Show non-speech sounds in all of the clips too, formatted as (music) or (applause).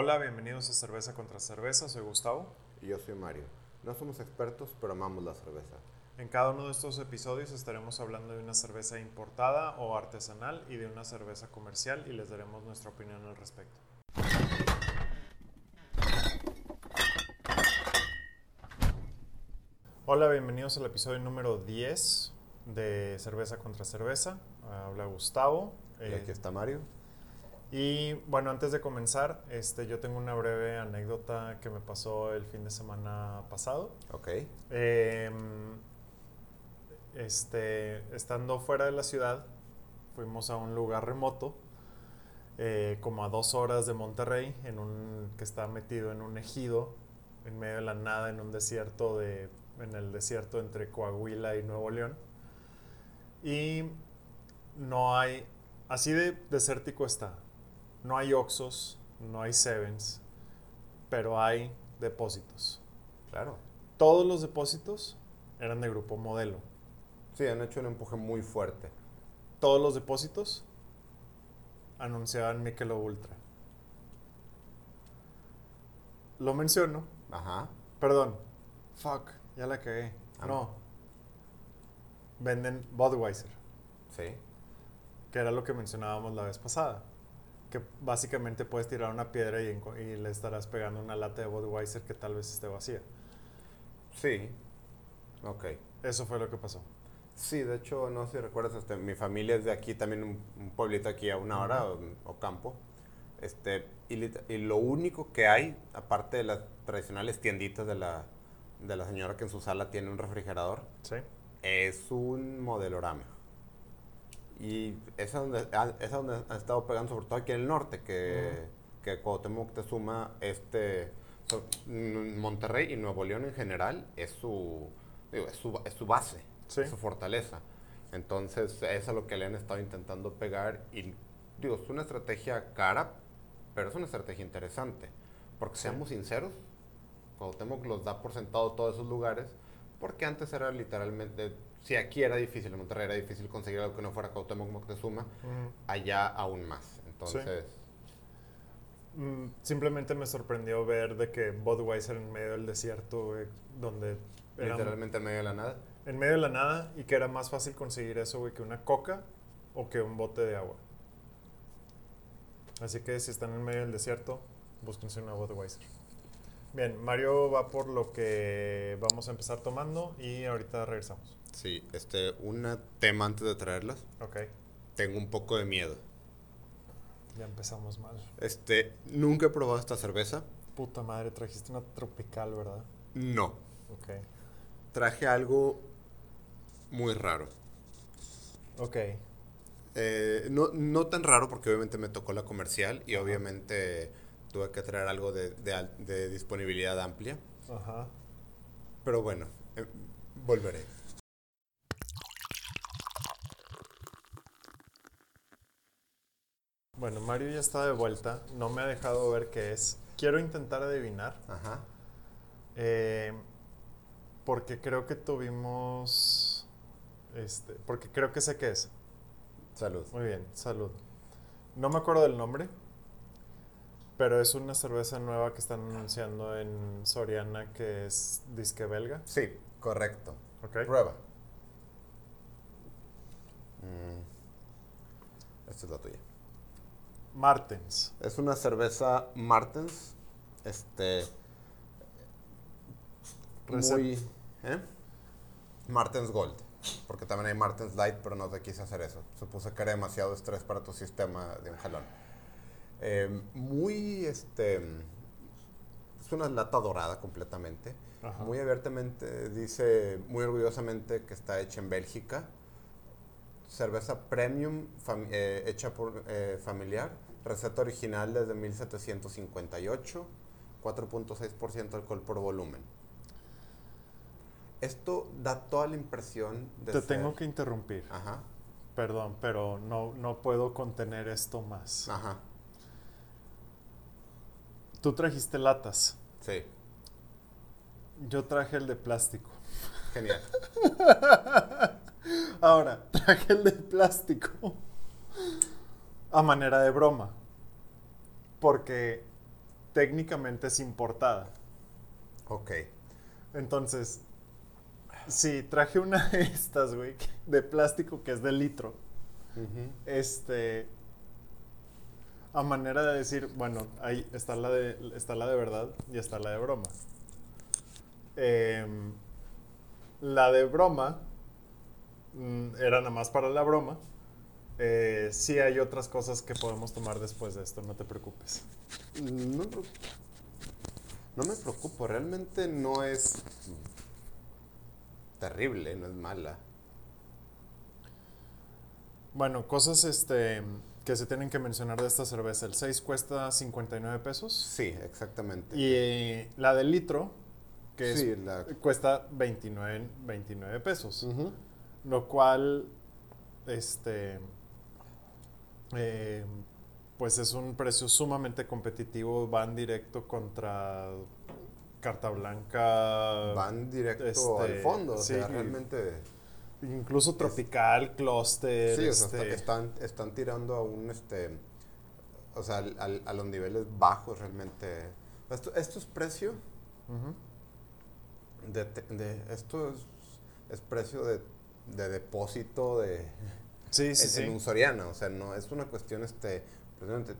Hola, bienvenidos a Cerveza contra Cerveza, soy Gustavo. Y yo soy Mario. No somos expertos, pero amamos la cerveza. En cada uno de estos episodios estaremos hablando de una cerveza importada o artesanal y de una cerveza comercial y les daremos nuestra opinión al respecto. Hola, bienvenidos al episodio número 10 de Cerveza contra Cerveza. Habla Gustavo. Y Eh, aquí está Mario. Y bueno, antes de comenzar, este, yo tengo una breve anécdota que me pasó el fin de semana pasado. Ok. Eh, este, estando fuera de la ciudad, fuimos a un lugar remoto, eh, como a dos horas de Monterrey, en un, que está metido en un ejido, en medio de la nada, en un desierto, de, en el desierto entre Coahuila y Nuevo León. Y no hay, así de desértico está. No hay Oxos, no hay Sevens, pero hay depósitos. Claro. Todos los depósitos eran de grupo modelo. Sí, han hecho un empuje muy fuerte. Todos los depósitos anunciaban Michelob Ultra. Lo menciono. Ajá. Perdón. Fuck, ya la cagué. Ah, No. Venden Budweiser, Sí. que era lo que mencionábamos la vez pasada. Que básicamente puedes tirar una piedra y, y le estarás pegando una lata de Budweiser que tal vez esté vacía. Sí. Ok. Eso fue lo que pasó. Sí, de hecho, no sé si recuerdas, este, mi familia es de aquí, también un, un pueblito aquí a una hora o, o campo. Este, y, y lo único que hay, aparte de las tradicionales tienditas de la, de la señora que en su sala tiene un refrigerador, ¿Sí? es un modelorama. Y es donde, es donde han estado pegando, sobre todo aquí en el norte, que, que Cuauhtémoc te suma este, so- Monterrey y Nuevo León en general es su, digo, es su, es su base, Sí. es su fortaleza. Entonces es a lo que le han estado intentando pegar y digo, es una estrategia cara, pero es una estrategia interesante. Porque Sí. seamos sinceros, Cuauhtémoc los da por sentado todos esos lugares, porque antes era literalmente, si aquí era difícil, en Monterrey era difícil conseguir algo que no fuera Cuauhtémoc Moctezuma, allá aún más. Entonces, Mm, Simplemente me sorprendió ver de que Budweiser en medio del desierto, güey, donde era literalmente en medio de la nada. en medio de la nada y que era más fácil conseguir eso, güey, que una coca o que un bote de agua. Así que si están en medio del desierto, búsquense una Budweiser. Bien, Mario va por lo que vamos a empezar tomando y ahorita regresamos. Sí, este, un tema antes de traerlas. Ok, Tengo un poco de miedo. ya empezamos mal. Este, nunca he probado esta cerveza. Puta madre, trajiste una tropical, ¿verdad? No. Ok. Traje algo muy raro. Ok. Eh, no, no tan raro porque obviamente me tocó la comercial y obviamente tuve que traer algo de, de disponibilidad amplia. Ajá. Pero bueno, eh, volveré. Bueno, Mario ya está de vuelta. No me ha dejado ver qué es. Quiero intentar adivinar. Ajá. eh, porque creo que tuvimos. Este, porque creo que sé qué es. Salud. Muy bien, salud. No me acuerdo del nombre. Pero es una cerveza nueva que están anunciando en Soriana que es disque belga. Sí, correcto. Ok. Prueba. Mm, Esta es la tuya. Martens. Es una cerveza Martens. Este. Recep- Muy. ¿eh? Martens Gold. Porque también hay Martens Light, pero no te quise hacer eso. Supuse que era demasiado estrés para tu sistema de un jalón. Eh, muy. Este. Es una lata dorada completamente. Ajá. Muy abiertamente dice, muy orgullosamente, que está hecha en Bélgica. Cerveza premium fam- eh, hecha por eh, familiar. Receta original desde 1758. 4.6% alcohol por volumen. Esto da toda la impresión de Te ser- tengo que interrumpir. Ajá, Perdón, pero no, no puedo contener esto más. ajá, Tú trajiste latas. sí, Yo traje el de plástico. genial. (laughs) Ahora, traje el de plástico a manera de broma. Porque técnicamente es importada. Ok. Entonces, sí, traje una de estas, güey, (laughs) de plástico que es de litro. Este, a manera de decir, bueno, ahí está la de, está la de verdad y está la de broma. Em, la de broma mm, era nada más para la broma. Eh, sí hay otras cosas que podemos tomar después de esto, no te preocupes. No, no- no me preocupo, realmente no es terrible, no es mala. Bueno, cosas este, que se tienen que mencionar de esta cerveza. El 6 cuesta 59 pesos. Sí, exactamente. Y eh, la de litro, que es- la- cuesta 29, 29 pesos. Lo cual, este, eh, pues es un precio sumamente competitivo. Van directo contra Carta Blanca. Van directo este, al fondo, o sí, sea, realmente... Incluso Tropical, Cluster. Sí, o sea, este, está- están, están tirando a un, este, o sea, al- al- a los niveles bajos realmente. Esto, esto es precio de, de- esto es, es precio de, de depósito de Sí, sí, en, sí. en un Soriana, o sea, no es una cuestión, este, precisamente,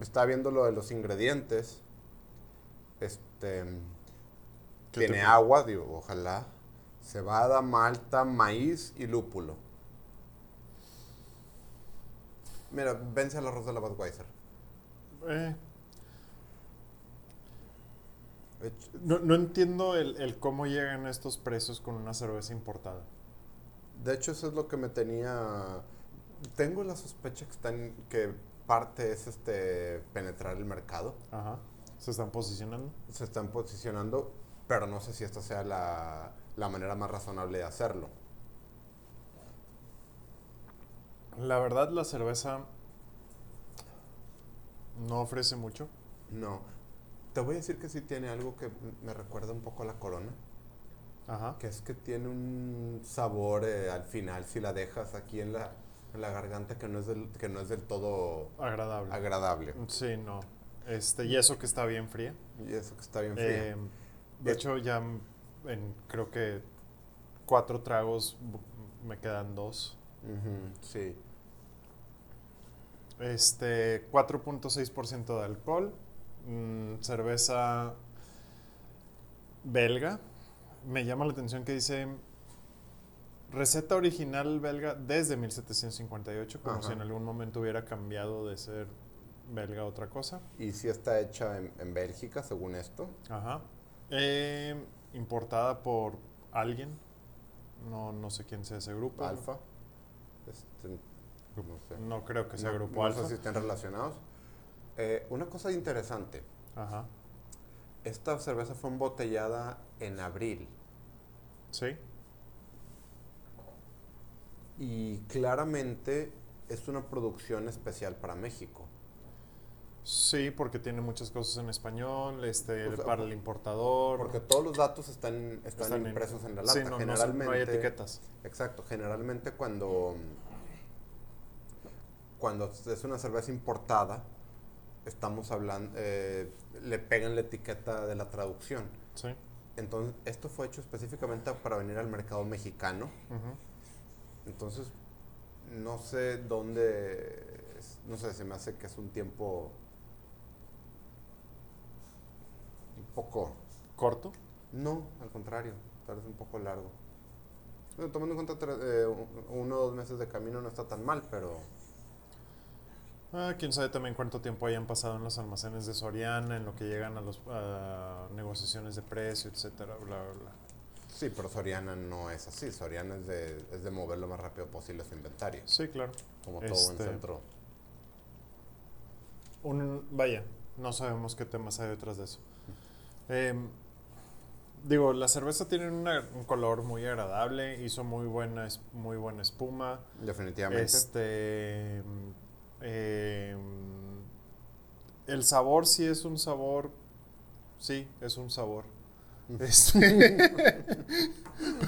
estaba viendo lo de los ingredientes, este, ¿Qué tiene te- agua, digo, ojalá, cebada, malta, maíz y lúpulo. Mira, vence al arroz de la Budweiser. Eh, no, no entiendo el, el cómo llegan estos precios con una cerveza importada. De hecho, eso es lo que me tenía. Tengo la sospecha que están que parte es este penetrar el mercado. Ajá. Se están posicionando. Se están posicionando, pero no sé si esta sea la, la manera más razonable de hacerlo. La verdad, la cerveza no ofrece mucho. No. Te voy a decir que sí tiene algo que me recuerda un poco a la corona. Ajá. Que es que tiene un sabor eh, al final si la dejas aquí en la, en la garganta que no es del, que no es del todo Agradable. agradable. Sí, no. Este, y eso que está bien fría. Y eso que está bien fría. Eh, de Es- hecho, ya en creo que cuatro tragos me quedan dos. Ujú, sí. Este, 4.6% de alcohol. mm, cerveza belga. Me llama la atención que dice receta original belga desde 1758, como Ajá. si en algún momento hubiera cambiado de ser belga a otra cosa. Y sí está hecha en, en Bélgica, según esto. Ajá. Eh, importada por alguien. No, no sé quién sea ese grupo. Alfa. Este, no sé. No creo que sea No- Grupo no Alfa. sé si estén relacionados. Eh, una cosa interesante. Ajá. Esta cerveza fue embotellada en abril. Sí. Y claramente es una producción especial para México. Sí, porque tiene muchas cosas en español, este, O sea, para el importador. Porque todos los datos están, están, impresos en la lata. Sí, no, generalmente, no hay etiquetas. Exacto. Generalmente cuando, cuando es una cerveza importada, estamos hablando, eh, le pegan la etiqueta de la traducción. Sí. Entonces, esto fue hecho específicamente para venir al mercado mexicano. Entonces, no sé dónde, no sé, se me hace que es un tiempo un poco, Corto. no, al contrario, tal vez un poco largo. Bueno, tomando en cuenta eh, un- uno o dos meses de camino no está tan mal, pero Ah, quién sabe también cuánto tiempo hayan pasado en los almacenes de Soriana, en lo que llegan a las negociaciones de precio, etcétera, bla, bla, bla. sí, pero Soriana no es así. Soriana es de, es de mover lo más rápido posible su inventario, Sí, claro. como todo Este- centro. Un, vaya, no sabemos qué temas hay detrás de eso. Em, digo, la cerveza tiene una- un color muy agradable, hizo muy buena, muy buena espuma. Definitivamente. Este, el sabor sí es un sabor, sí, es un sabor. Este, (laughs)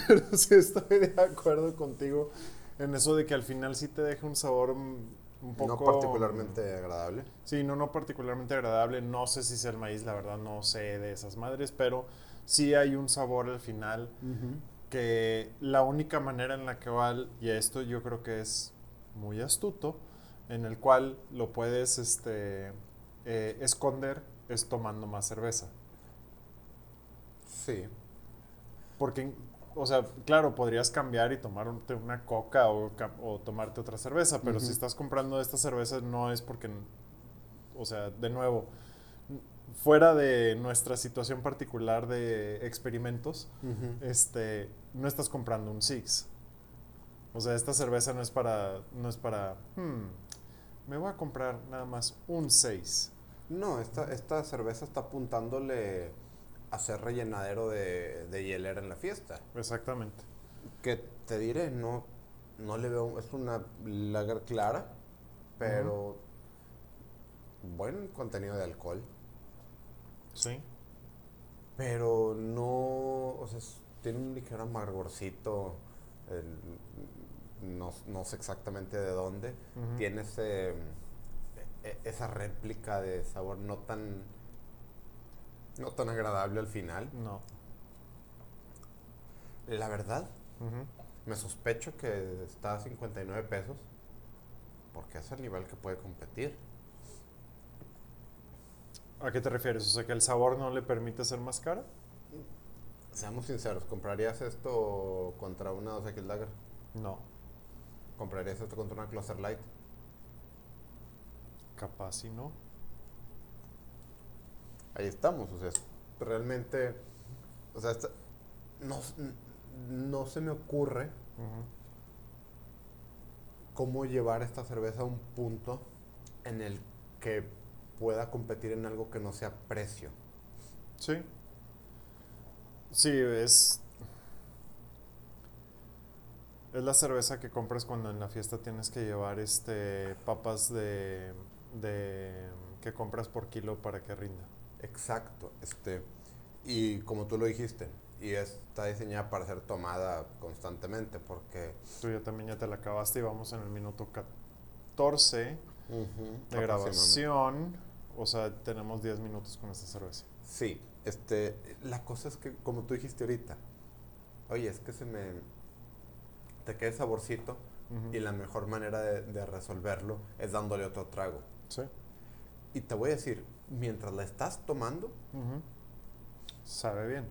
pero sí estoy de acuerdo contigo en eso de que al final sí te deja un sabor un poco... no particularmente agradable. Sí, no, no particularmente agradable. No sé si sea el maíz, la verdad no sé de esas madres, pero sí hay un sabor al final que la única manera en la que va, y esto yo creo que es muy astuto, en el cual lo puedes este, eh, esconder es tomando más cerveza. Sí. Porque, o sea, claro, podrías cambiar y tomar un- una coca o, o tomarte otra cerveza, pero si estás comprando esta cerveza no es porque, o sea, de nuevo, fuera de nuestra situación particular de experimentos, este, no estás comprando un Six. O sea, esta cerveza no es para, no es para, hmm, me voy a comprar nada más un 6. No, esta, esta cerveza está apuntándole a ser rellenadero de, de hielera en la fiesta. Exactamente. Que te diré, no, no le veo, es una lager clara, pero buen contenido de alcohol. Sí. Pero no, o sea, tiene un ligero amargorcito, no, no sé exactamente de dónde. Tiene ese, esa réplica de sabor no tan, no tan agradable al final. No. La verdad, me sospecho que está a 59 pesos, porque es el nivel que puede competir. ¿A qué te refieres? O sea, que el sabor no le permite ser más cara. Seamos sinceros, ¿comprarías esto contra una 2X Lager? No. ¿Comprarías esto contra una Cluster Light? Capaz y no. ahí estamos. O sea, realmente, o sea, no, no se me ocurre cómo llevar esta cerveza a un punto en el que pueda competir en algo que no sea precio. Sí. Sí, es. Es la cerveza que compras cuando en la fiesta tienes que llevar este papas de, de que compras por kilo para que rinda. Exacto. Este, y como tú lo dijiste, y está diseñada para ser tomada constantemente, porque Tú ya también ya te la acabaste y vamos en el minuto 14 de grabación. O sea, tenemos 10 minutos con esta cerveza. Sí, este, la cosa es que, como tú dijiste ahorita, oye, es que se me. te queda el saborcito y la mejor manera de, de resolverlo es dándole otro trago. Sí. Y te voy a decir, mientras la estás tomando. Sabe bien.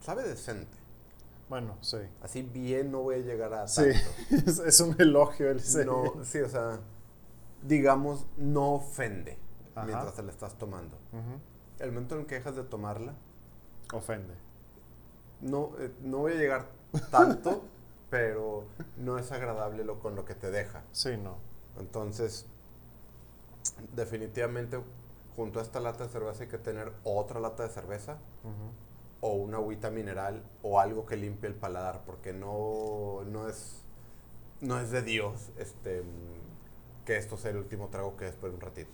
sabe decente. Bueno, sí. Así bien no voy a llegar a tanto. (laughs) es, es un elogio el sí. No, sí, o sea, digamos, no ofende Ajá. mientras te la estás tomando. El momento en que dejas de tomarla, Ofende. no, eh, no voy a llegar tanto, (laughs) pero no es agradable lo con lo que te deja. Sí, no. Entonces, definitivamente, junto a esta lata de cerveza hay que tener otra lata de cerveza o una agüita mineral o algo que limpie el paladar, porque no, no es no es de Dios este que esto sea el último trago que después de un ratito.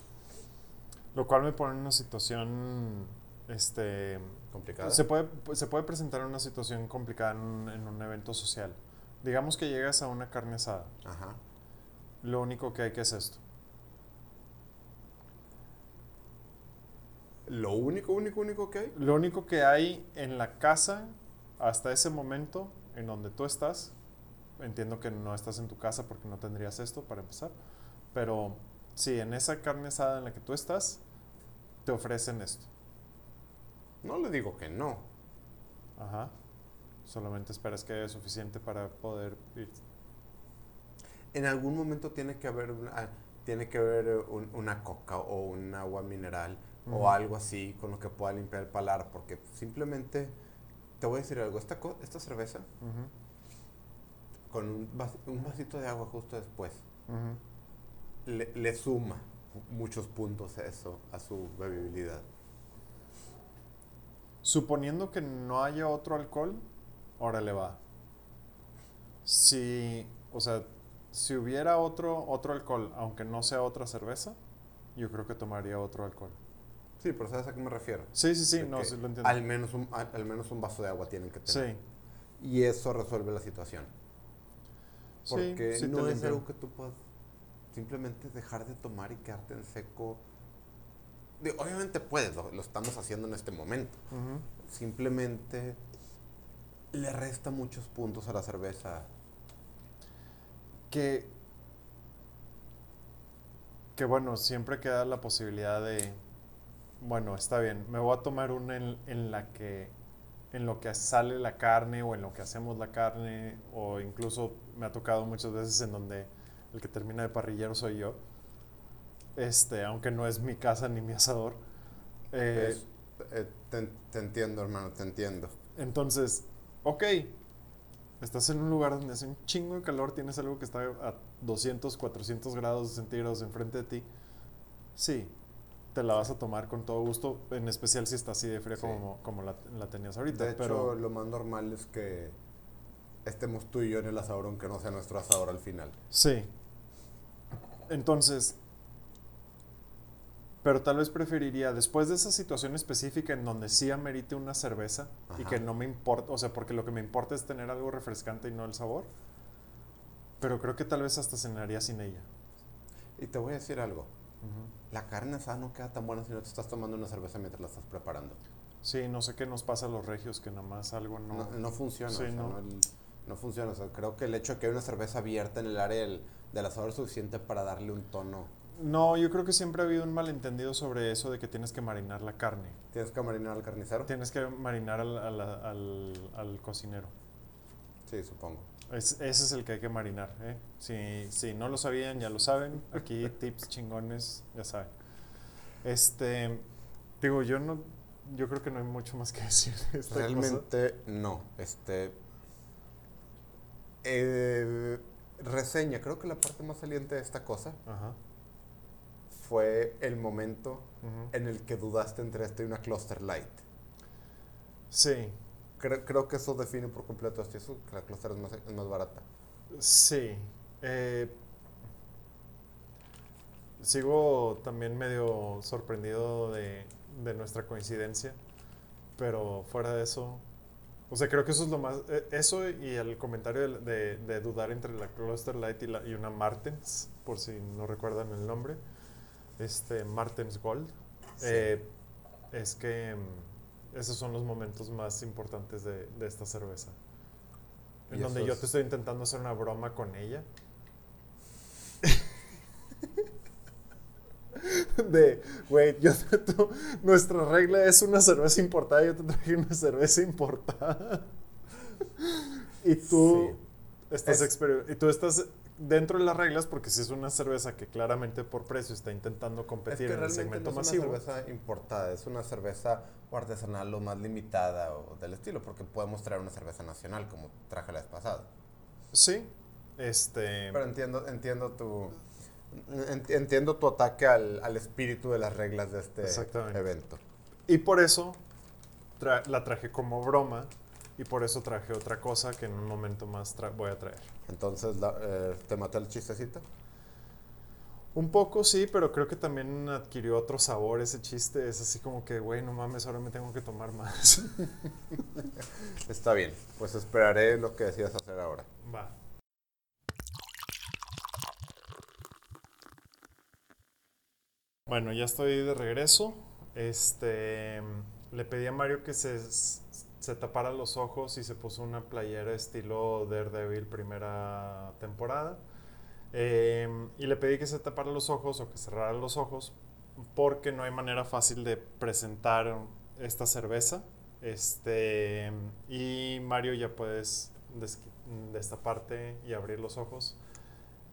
Lo cual me pone en una situación, este, Complicado. se puede, se puede presentar una situación complicada en un, en un evento social. Digamos que llegas a una carne asada. Ajá. Lo único que hay que es esto. Lo único, único, único que hay. Lo único que hay en la casa hasta ese momento en donde tú estás, entiendo que no estás en tu casa porque no tendrías esto para empezar, pero sí, en esa carne asada en la que tú estás, te ofrecen esto. No le digo que no. Ajá. Solamente esperas que haya suficiente para poder ir. En algún momento tiene que haber una, tiene que haber un- una coca o un agua mineral O algo así con lo que pueda limpiar el paladar, porque simplemente te voy a decir algo, esta, esta cerveza con un, vas- un vasito de agua justo después le, le suma muchos puntos a eso, a su bebibilidad. Suponiendo que no haya otro alcohol, órale va. Si, o sea, si hubiera otro, otro alcohol, aunque no sea otra cerveza, yo creo que tomaría otro alcohol. Sí, pero ¿sabes a qué me refiero? Sí, sí, sí, De no, sí lo entiendo. Al menos, un, al, menos un vaso de agua tienen que tener. Sí, Y eso resuelve la situación. sí, Porque sí te no es limpio. algo que tú puedas simplemente dejar de tomar y quedarte en seco. Digo, obviamente puedes, lo, lo estamos haciendo en este momento. Simplemente le resta muchos puntos a la cerveza. Que, que bueno, siempre queda la posibilidad de, bueno, está bien, me voy a tomar una en, en la que, en lo que sale la carne o en lo que hacemos la carne, o incluso me ha tocado muchas veces en donde el que termina de parrillero soy yo, este, aunque no es mi casa ni mi asador. Eh, Es- eh, te, te entiendo, hermano, te entiendo. Entonces, ok, estás en un lugar donde hace un chingo de calor, tienes algo que está a 200, 400 grados centígrados enfrente de ti. Sí, te la vas a tomar con todo gusto, en especial si está así de fría Sí. como, como la, la tenías ahorita. De hecho, pero lo más normal es que estemos tú y yo en el asador, aunque no sea nuestro asador al final. sí. Entonces, pero tal vez preferiría, después de esa situación específica en donde sí amerite una cerveza y que no me importa, o sea, porque lo que me importa es tener algo refrescante y no el sabor, pero creo que tal vez hasta cenaría sin ella. Y te voy a decir algo. La carne asada no queda tan buena si no te estás tomando una cerveza mientras la estás preparando. Sí, no sé qué nos pasa a los regios, que nada más algo no... No, no funciona. Sí, o sea, no. no, el- no funciona. O sea, creo que el hecho de que hay una cerveza abierta en el área del, del asador es suficiente para darle un tono. No, yo creo que siempre ha habido un malentendido sobre eso de que tienes que marinar la carne. Tienes que marinar al carnicero. Tienes que marinar al, al- al- al cocinero. Sí, supongo. Es- ese es el que hay que marinar. ¿eh? Si, si no lo sabían, ya lo saben. Aquí (laughs) tips chingones, ya saben. Este, digo, yo no, yo creo que no hay mucho más que (laughs) decir de esta cosa. Realmente no. Este. eh, reseña. Creo que la parte más saliente de esta cosa Ajá. fue el momento en el que dudaste entre esta y una Cluster Light. Sí, Creo, creo que eso define por completo y Eso que la Cluster es más, es más barata. sí. Eh, sigo también medio sorprendido de, de nuestra coincidencia, pero fuera de eso, o sea, creo que eso es lo más, eh, eso y el comentario de, de- de dudar entre la Cluster Light y, la- y una Martens, por si no recuerdan el nombre, este Martens Gold, Sí. eh, es que mm, esos son los momentos más importantes de, de esta cerveza. En donde yo te estoy intentando hacer una broma con ella. (laughs) De, güey, yo te- tú- nuestra regla es una cerveza importada, yo te traje una cerveza importada. (laughs) Y tú Sí. estás Es- y tú estás dentro de las reglas porque si es una cerveza que claramente por precio está intentando Es competir que en el segmento no es masivo. una cerveza importada, es una cerveza o artesanal o más limitada o del estilo, porque podemos traer una cerveza nacional como traje la vez pasada. Sí. Este Pero entiendo, entiendo tu en- entiendo tu ataque al, al espíritu de las reglas de este evento. Y por eso tra- la traje como broma y por eso traje otra cosa que en un momento más tra- voy a traer. Entonces, la- eh, ¿te maté el chistecito? Un poco sí, pero creo que también adquirió otro sabor ese chiste. Es así como que, güey, no mames, ahora me tengo que tomar más. (laughs) Está bien, pues esperaré lo que decidas hacer ahora. Va. Bueno, ya estoy de regreso. Este, le pedí a Mario que se, se tapara los ojos y se puso una playera estilo Daredevil primera temporada. Eh, y le pedí que se tapara los ojos o que cerrara los ojos porque no hay manera fácil de presentar esta cerveza. Este, y Mario ya puedes des- destaparte y abrir los ojos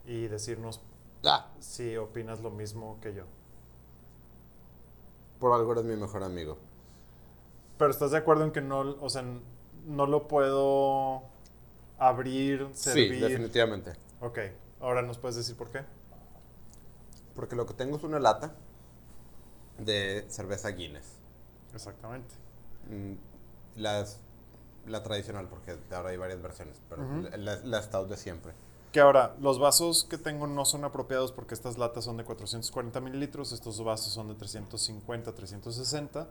y decirnos Ah, si opinas lo mismo que yo. por algo eres mi mejor amigo. Pero estás de acuerdo en que no, o sea, no lo puedo abrir, servir. Sí, definitivamente. Ok, ahora nos puedes decir por qué. Porque lo que tengo es una lata de cerveza Guinness. Exactamente. Mm, Las, la tradicional, porque ahora hay varias versiones, pero Ujú. la, la, la stout de siempre. Que ahora, los vasos que tengo no son apropiados porque estas latas son de 440 mililitros, estos vasos son de 350, 360.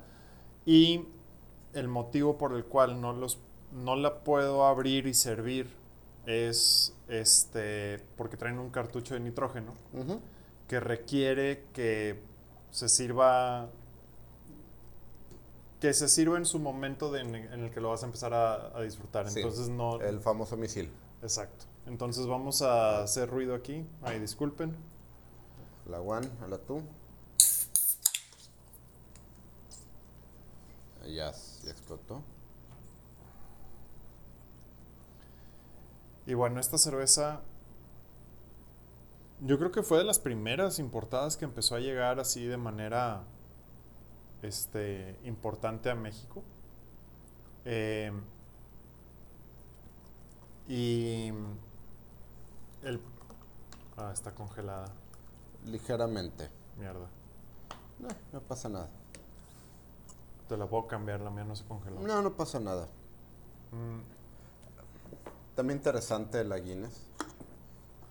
Y el motivo por el cual no, los, no la puedo abrir y servir es este porque traen un cartucho de nitrógeno que requiere que se sirva que se sirva en su momento de- en, en el que lo vas a empezar a, a disfrutar. Sí, Entonces no El famoso misil. exacto. Entonces vamos a hacer ruido aquí. Ay, disculpen. La one, a la tú. Ya, ya explotó. Y bueno, esta cerveza yo creo que fue de las primeras importadas que empezó a llegar así de manera este, importante a México. Eh, y el... Ah, está congelada. Ligeramente. Mierda. No, no pasa nada. Te la puedo cambiar, la mía no se congeló. No, no pasa nada. Mm, También interesante la Guinness.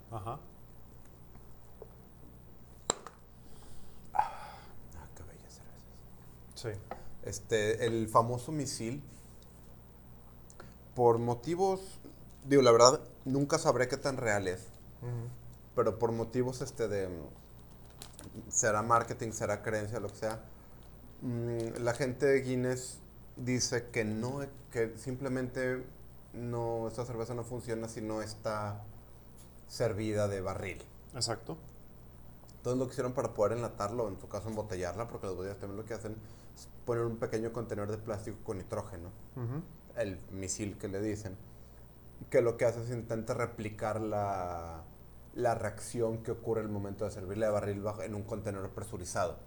ajá. Ah, qué bella cerveza. Sí. Este, el famoso misil, por motivos, digo, la verdad, nunca sabré qué tan real es, pero por motivos, este, de, será marketing, será creencia, lo que sea, mm, la gente de Guinness dice que no, que simplemente no, esta cerveza no funciona si no está servida de barril. Exacto. Entonces lo que hicieron para poder enlatarlo, en su caso embotellarla, porque las botellas también lo que hacen es poner un pequeño contenedor de plástico con nitrógeno, el misil que le dicen, que lo que hace es intenta replicar la, la reacción que ocurre al momento de servirle de barril bajo- en un contenedor presurizado.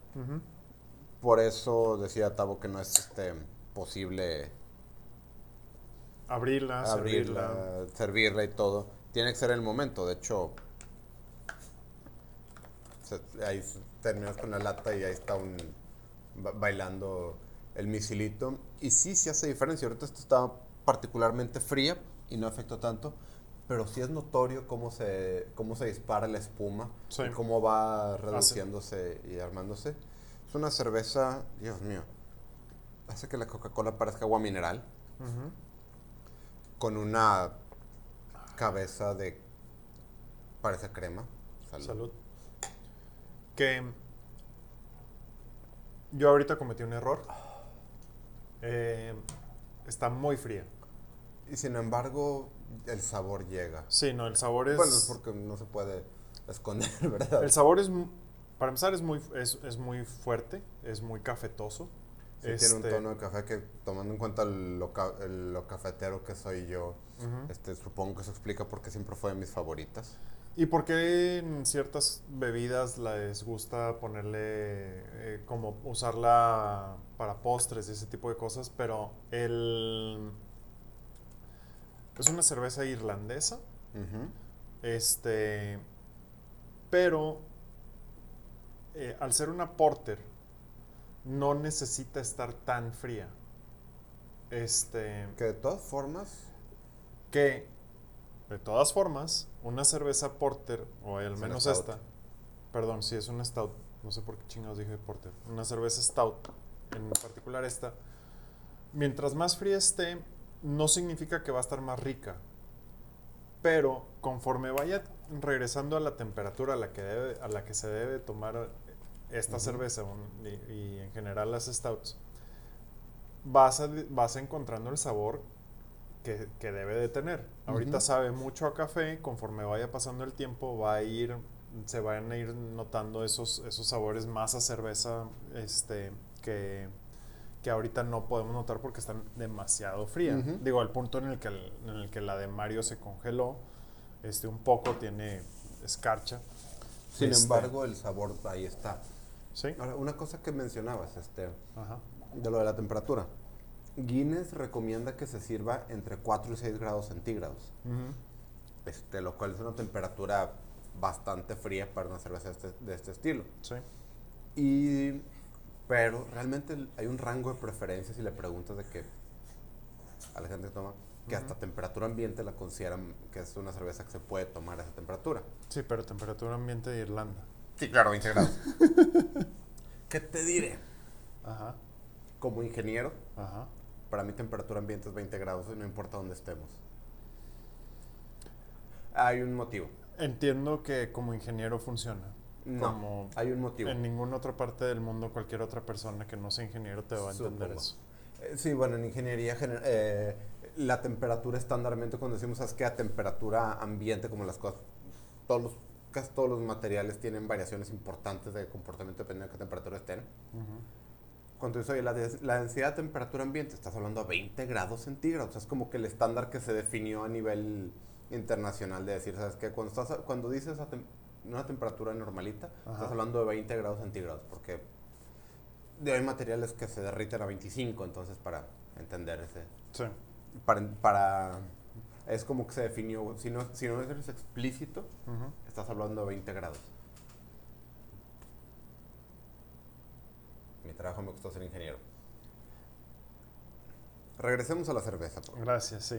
Por eso decía Tavo que no es este, posible Abrirla, servirla. abrirla, servirla y todo. Tiene que ser el momento, de hecho, se- ahí terminas con la lata y ahí está un ba- bailando el misilito. Y sí, sí hace diferencia. Ahorita esto está particularmente fría y no afectó tanto, pero sí es notorio cómo se, cómo se dispara la espuma Sí. y cómo va reduciéndose y armándose. Es una cerveza, Dios mío, hace que la Coca-Cola parezca agua mineral con una cabeza de parece crema. Salud. Salud. Que yo ahorita cometí un error. Eh, está muy fría. Y sin embargo, el sabor llega. Sí, no, el sabor es. Bueno, es porque no se puede esconder, (laughs) ¿verdad? El sabor es. Para empezar, es muy, es, es muy fuerte, es muy cafetoso. Sí, tiene un Este, tono de café que, tomando en cuenta lo, lo cafetero que soy yo, ujú. este, supongo que eso explica por qué siempre fue de mis favoritas. ¿Y por qué en ciertas bebidas les gusta ponerle, eh, como usarla para postres y ese tipo de cosas? Pero el... Es una cerveza irlandesa, Ujú. este... Pero eh, al ser una porter, no necesita estar tan fría. Este... Que de todas formas, que de todas formas, una cerveza porter, o al menos esta, perdón, si es una stout, no sé por qué chingados dije porter, una cerveza stout, en particular esta, mientras más fría esté, no significa que va a estar más rica, pero conforme vaya regresando a la temperatura a la que, debe, a la que se debe tomar esta cerveza un- y, y en general las stouts, vas, a, vas encontrando el sabor que, que debe de tener. Ahorita Ujú. sabe mucho a café, conforme vaya pasando el tiempo va a ir, se van a ir notando esos, esos sabores más a cerveza este, que, que ahorita no podemos notar porque están demasiado frías. Ujú. Digo, al punto en el, que, el- en el que la de Mario se congeló, este, un poco tiene escarcha. sin Este, embargo, el sabor ahí está. Sí. Ahora, una cosa que mencionabas, este, Ajá. de lo de la temperatura. Guinness recomienda que se sirva entre 4 y 6 grados centígrados, este, lo cual es una temperatura bastante fría para una cerveza de este, de este estilo. Sí. Y, pero realmente hay un rango de preferencias si le preguntas de que a la gente que toma, que hasta Ujú. temperatura ambiente la consideran que es una cerveza que se puede tomar a esa temperatura. Sí, pero temperatura ambiente de Irlanda. Sí, claro, 20 grados. (laughs) ¿Qué te diré? Ajá. Como ingeniero, Ajá. para mí temperatura ambiente es 20 grados y no importa dónde estemos. hay un motivo. Entiendo que como ingeniero funciona. No, como hay un motivo. en ninguna otra parte del mundo cualquier otra persona que no sea ingeniero te va a entender Supongo. eso. Eh, Sí, bueno, en ingeniería gener- eh, la temperatura estándar,mente cuando decimos es que a temperatura ambiente, como las cosas, todos los, casi todos los materiales tienen variaciones importantes de comportamiento dependiendo de qué temperatura estén. Cuando dices, oye, la, la densidad de temperatura ambiente, estás hablando a 20 grados centígrados. Es como que el estándar que se definió a nivel internacional de decir, ¿sabes qué? Cuando, estás, cuando dices a tem- una temperatura normalita, Ajá. estás hablando de 20 grados centígrados, porque hay materiales que se derriten a 25, entonces para entender ese... Sí. Para, para- es como que se definió, si no, si no eres explícito, estás hablando de 20 grados. Mi trabajo me costó ser ingeniero. Regresemos a la cerveza. por. Gracias, sí.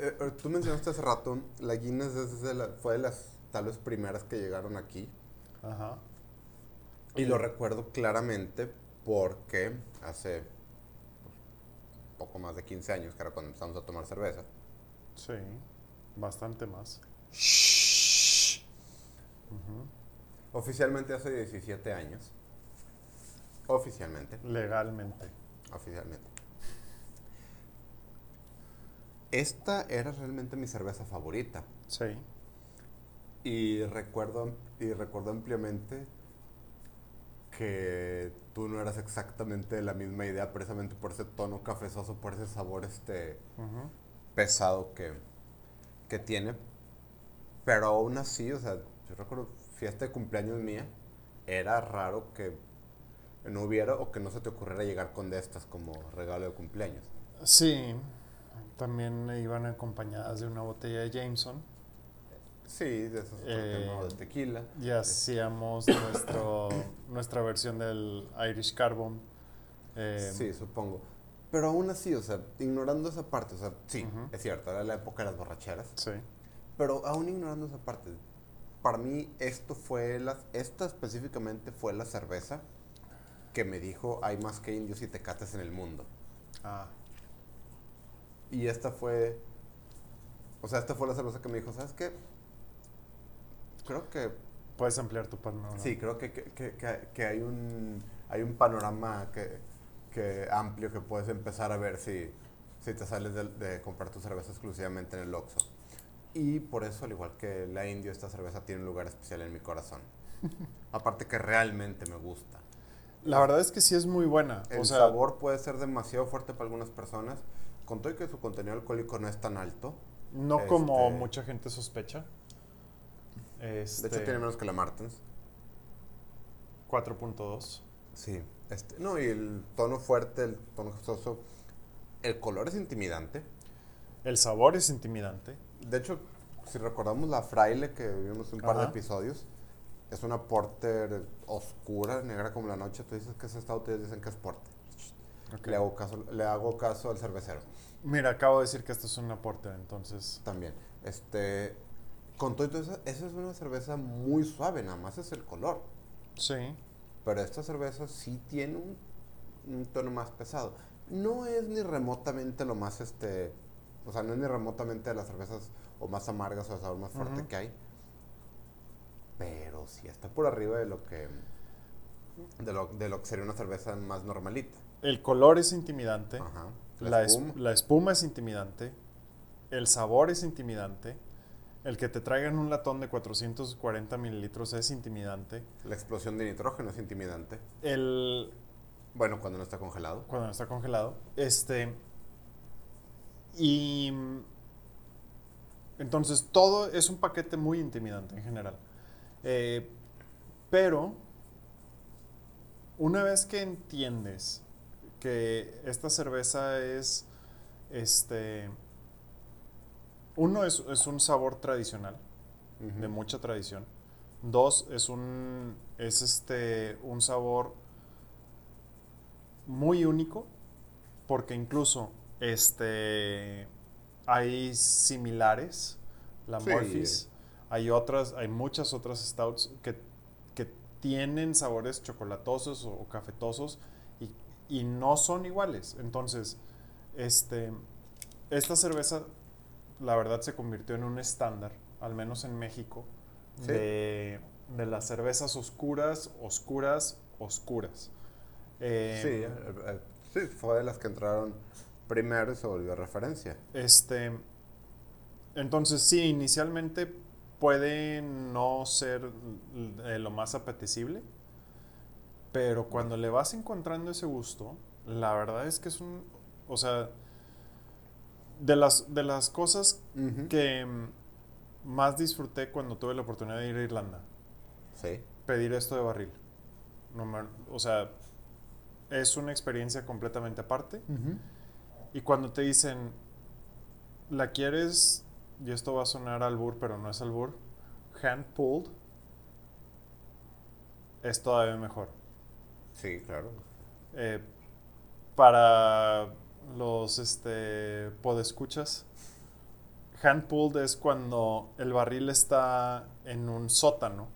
Eh, eh, tú mencionaste hace rato, la Guinness la- fue de las tal vez primeras que llegaron aquí. Ajá. Y lo recuerdo claramente porque hace poco más de 15 años, que era cuando empezamos a tomar cerveza. Sí. Bastante más. Oficialmente hace 17 años. Oficialmente. Legalmente. Oficialmente. Esta era realmente mi cerveza favorita. Sí. Y recuerdo, y recuerdo ampliamente que tú no eras exactamente de la misma idea, precisamente por ese tono cafezoso, por ese sabor este pesado que, que tiene. Pero aún así, o sea, yo recuerdo fiesta de cumpleaños mía, era raro que no hubiera o que no se te ocurriera llegar con de estas como regalo de cumpleaños. Sí. También iban acompañadas de una botella de Jameson. Sí, de esos Eh, tema de tequila. Y hacíamos (coughs) nuestro, nuestra versión del Irish Carbon. Eh, Sí, supongo. Pero aún así, o sea, ignorando esa parte, o sea, sí, es cierto, era la época de las borracheras, Sí. pero aún ignorando esa parte, para mí esto fue, la, esta específicamente fue la cerveza que me dijo hay más que indios y tecates en el mundo. Ah, Y esta fue, o sea, esta fue la cerveza que me dijo, ¿sabes qué? Creo que puedes ampliar tu panorama. Sí, creo que, que, que- que- hay, un, hay un panorama que, que amplio que puedes empezar a ver si, si te sales de, de comprar tu cerveza exclusivamente en el Oxxo. Y por eso, al igual que la Indio, esta cerveza tiene un lugar especial en mi corazón. (laughs) Aparte que realmente me gusta. La verdad es que sí es muy buena. El o sea, sabor puede ser demasiado fuerte para algunas personas. Con todo y que su contenido alcohólico no es tan alto. no como este- mucha gente sospecha. De Este, hecho, tiene menos que la Martens. 4.2. Sí. Este, no, y el tono fuerte, el tono gasoso. El color es intimidante. El sabor es intimidante. De hecho, si recordamos la fraile que vimos un par de episodios, es una porter oscura, negra como la noche. Tú dices que es esta, ustedes dicen que es porter. Le, hago caso, le hago caso al cervecero Mira, acabo de decir que esto es una porter, entonces. también. Este, con todo y todo eso, esa es una cerveza muy suave, nada más es el color. Sí. Pero esta cerveza sí tiene un, un tono más pesado. No es ni remotamente lo más, este, o sea, no es ni remotamente de las cervezas o más amargas o de sabor más fuerte que hay. Pero sí está por arriba de lo que, de lo, de lo que sería una cerveza más normalita. El color es intimidante. Ajá. La, es- la espuma es intimidante. El sabor es intimidante. El que te traigan un latón de 440 mililitros es intimidante. la explosión de nitrógeno es intimidante. El. Bueno, cuando no está congelado. Cuando no está congelado. Este. Y. Entonces, todo es un paquete muy intimidante en general. Eh, pero. Una vez que entiendes que esta cerveza es. Este. Uno es, es un sabor tradicional de mucha tradición. Dos, es un, es este, un sabor muy único, porque incluso este, hay similares, la Sí. Hay otras, hay muchas otras stouts que, que tienen sabores chocolatosos o, cafetosos y, y no son iguales. Entonces, este, esta cerveza la verdad se convirtió en un estándar, al menos en México, Sí. de, de las cervezas oscuras, oscuras, oscuras. Eh, sí, eh, eh, sí, fue de las que entraron primero y se volvió referencia. Este, entonces sí, inicialmente puede no ser eh, lo más apetecible, pero cuando le vas encontrando ese gusto, la verdad es que es un, o sea, de las, de las cosas que mm, más disfruté cuando tuve la oportunidad de ir a Irlanda, Sí. pedir esto de barril. No me- o sea, es una experiencia completamente aparte. Y cuando te dicen, ¿la quieres? Y esto va a sonar albur, pero no es albur. Hand pulled. Es todavía mejor. Sí, claro. Eh, para los este, podescuchas, hand pulled es cuando el barril está en un sótano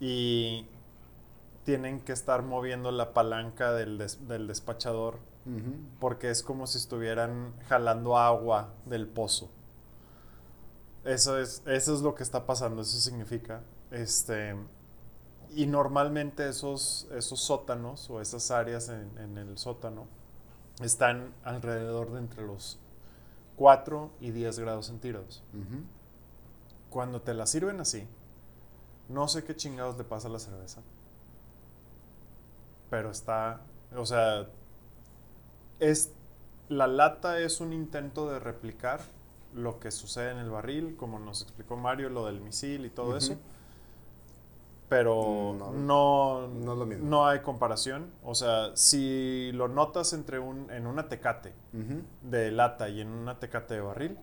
y tienen que estar moviendo la palanca del, des- del despachador porque es como si estuvieran jalando agua del pozo. Eso es, eso es lo que está pasando, eso significa. Este, y normalmente esos, esos sótanos o esas áreas en, en el sótano están alrededor de entre los 4 y 10 grados centígrados. Cuando te la sirven así, no sé qué chingados le pasa a la cerveza. Pero está, o sea, es la lata es un intento de replicar lo que sucede en el barril, como nos explicó Mario, lo del misil y todo eso. Pero No, no, no es lo mismo. no hay comparación. O sea, si lo notas entre un, en una tecate Ujú. de lata y en una tecate de barril,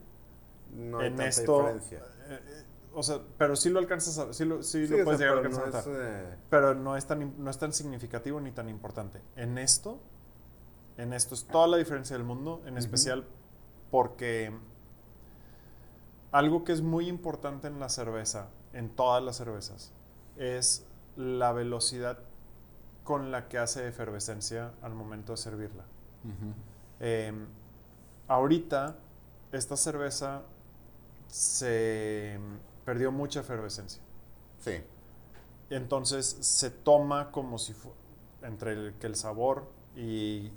No hay en tanta esto, diferencia. eh, eh, o sea, pero sí lo alcanzas a, sí lo, sí Sí, lo o puedes sea, llegar a alcanzar a no notar. es, eh, Pero no es tan, no es tan significativo ni tan importante. En esto, en esto es toda la diferencia del mundo, en Ujú. especial porque algo que es muy importante en la cerveza, en todas las cervezas, es la velocidad con la que hace efervescencia al momento de servirla. Eh, ahorita, esta cerveza se perdió mucha efervescencia. Sí. Entonces se toma como si fu- entre el, que el sabor y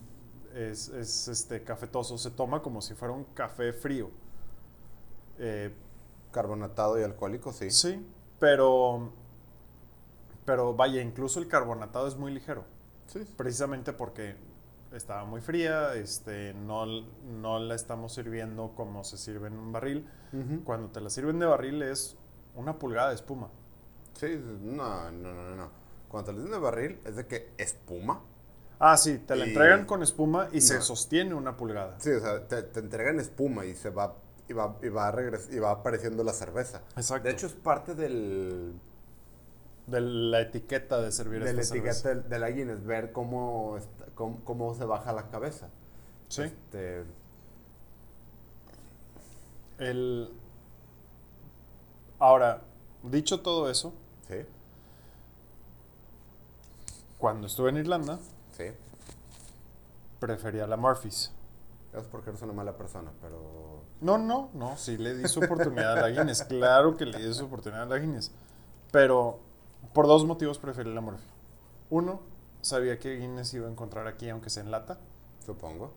es, es, este cafetoso, se toma como si fuera un café frío. Eh, Carbonatado y alcohólico, sí. sí, pero, pero vaya, incluso el carbonatado es muy ligero, Sí. precisamente porque estaba muy fría, este, no, no la estamos sirviendo como se sirve en un barril. Cuando te la sirven de barril es una pulgada de espuma. Sí, no, no, no, no, no. Cuando te lo dicen de barril, es de que espuma. Ah, sí, te la Y- entregan con espuma y se sostiene una pulgada. Sí, o sea, te, te entregan espuma y se va y va, y va, y va apareciendo la cerveza. Exacto. De hecho, es parte del, de la etiqueta de servir de la esta etiqueta cerveza. de la Guinness, ver cómo, está- cómo, cómo se baja la cabeza. Sí. Este, El... Ahora, dicho todo eso, sí, cuando estuve en Irlanda, sí. prefería la Murphy's. Es porque eres una mala persona, pero... No, no, no, sí le di su oportunidad a la Guinness. Claro que le di su oportunidad a la Guinness. Pero por dos motivos preferí la Murphy. Uno, sabía que Guinness iba a encontrar aquí, aunque sea en lata. Supongo.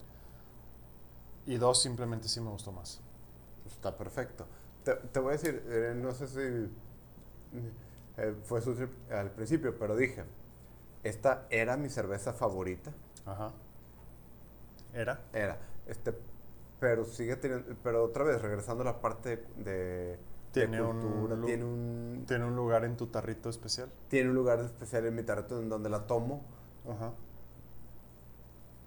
Y dos, simplemente sí me gustó más. Está perfecto. Te, te voy a decir, eh, no sé si eh, fue su- al principio, pero dije, esta era mi cerveza favorita. Ajá. Era. Era. Este, pero sigue teniendo, pero otra vez, regresando a la parte de, Tiene un cultura, lu- tiene un, Tiene un lugar en tu tarrito especial. tiene un lugar especial en mi tarrito en donde la tomo. Ajá.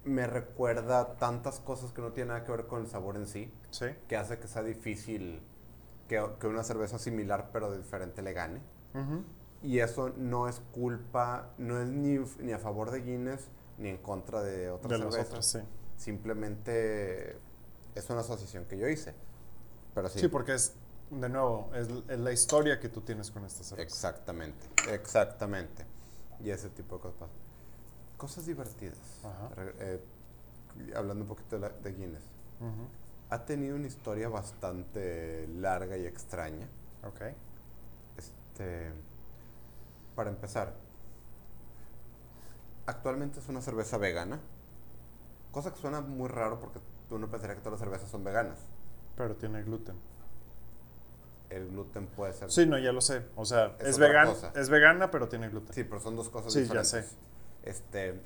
Me recuerda tantas cosas que no tienen nada que ver con el sabor en sí, Sí. que hace que sea difícil que, que una cerveza similar pero diferente le gane. Ujú. Y eso no es culpa, no es ni, ni a favor de Guinness ni en contra de otras De las cervezas. otras, sí. Simplemente es una asociación que yo hice. Pero sí. Sí, porque es, de nuevo, es, es la historia que tú tienes con esta cerveza. Exactamente, exactamente. Y ese tipo de cosas. Cosas divertidas. Eh, hablando un poquito de, la- de Guinness. Ha tenido una historia bastante larga y extraña. Ok. Este, para empezar, actualmente es una cerveza vegana, cosa que suena muy raro porque uno pensaría que todas las cervezas son veganas. Pero tiene gluten. El gluten puede ser... Sí, no, ya lo sé. O sea, Es es, vegana, es vegana, pero tiene gluten. Sí, pero son dos cosas Sí, ya diferentes. sé. Este,